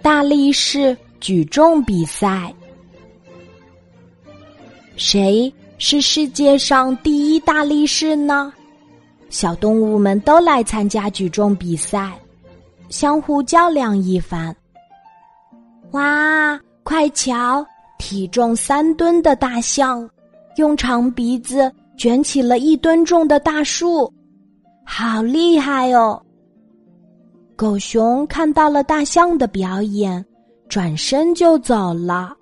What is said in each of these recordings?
大力士举重比赛。谁是世界上第一大力士呢？小动物们都来参加举重比赛，相互较量一番。哇，快瞧，体重三吨的大象，用长鼻子卷起了一吨重的大树，好厉害哦！狗熊看到了大象的表演，转身就走了。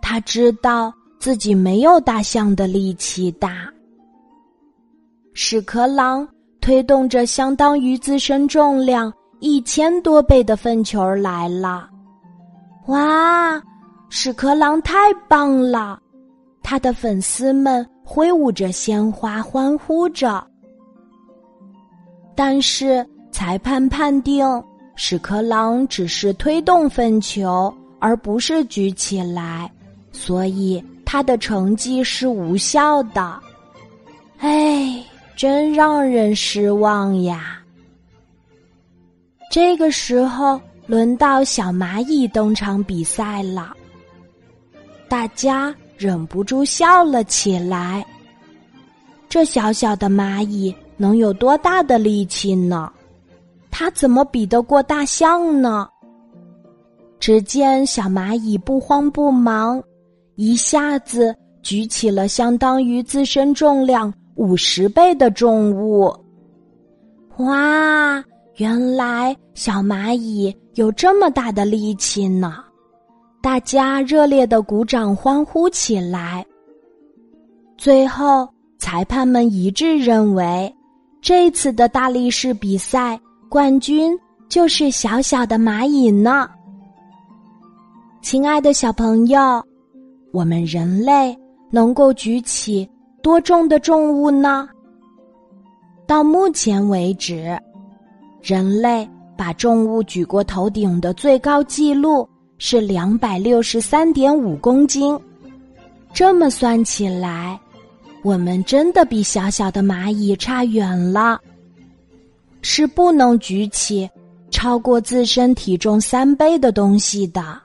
他知道自己没有大象的力气大。屎壳郎推动着相当于自身重量一千多倍的粪球来了，哇！屎壳郎太棒了，他的粉丝们挥舞着鲜花欢呼着。但是裁判判定屎壳郎只是推动粪球，而不是举起来，所以他的成绩是无效的。哎。真让人失望呀！这个时候，轮到小蚂蚁登场比赛了，大家忍不住笑了起来。这小小的蚂蚁能有多大的力气呢？它怎么比得过大象呢？只见小蚂蚁不慌不忙，一下子举起了相当于自身重量。五十倍的重物，哇！原来小蚂蚁有这么大的力气呢！大家热烈的鼓掌欢呼起来。最后，裁判们一致认为，这次的大力士比赛冠军就是小小的蚂蚁呢。亲爱的小朋友，我们人类能够举起。多重的重物呢？到目前为止，人类把重物举过头顶的最高纪录是两百六十三点五公斤。这么算起来，我们真的比小小的蚂蚁差远了。是不能举起超过自身体重三倍的东西的。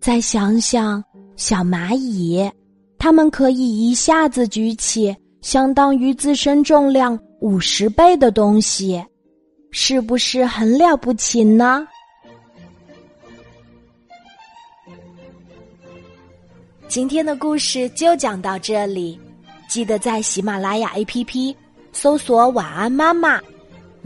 再想想，小蚂蚁。它们可以一下子举起相当于自身重量五十倍的东西，是不是很了不起呢？今天的故事就讲到这里，记得在喜马拉雅 APP 搜索“晚安妈妈”，